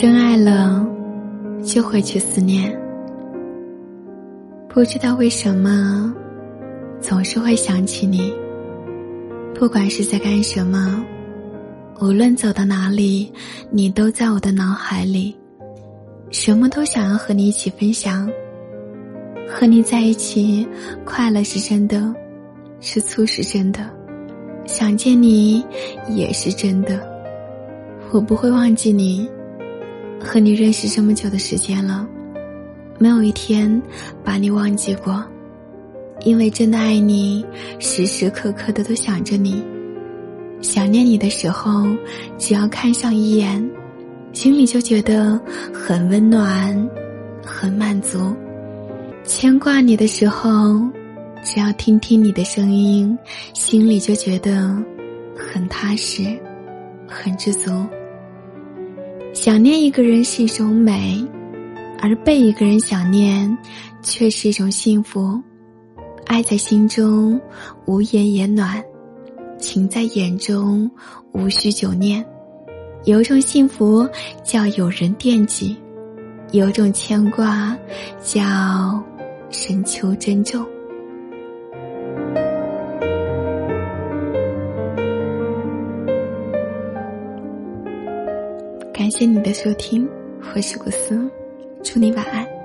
真爱了，就会去思念。不知道为什么，总是会想起你。不管是在干什么，无论走到哪里，你都在我的脑海里。什么都想要和你一起分享。和你在一起，快乐是真的，吃醋是真的，想见你也是真的。我不会忘记你，和你认识这么久的时间了，没有一天把你忘记过，因为真的爱你，时时刻刻的都想着你。想念你的时候，只要看上一眼，心里就觉得很温暖，很满足。牵挂你的时候，只要听听你的声音，心里就觉得很踏实，很知足。想念一个人是一种美，而被一个人想念却是一种幸福。爱在心中，无言也暖；情在眼中，无需久念。有一种幸福叫有人惦记，有种牵挂叫。深秋珍重，感谢你的收听，我是古斯，祝你晚安。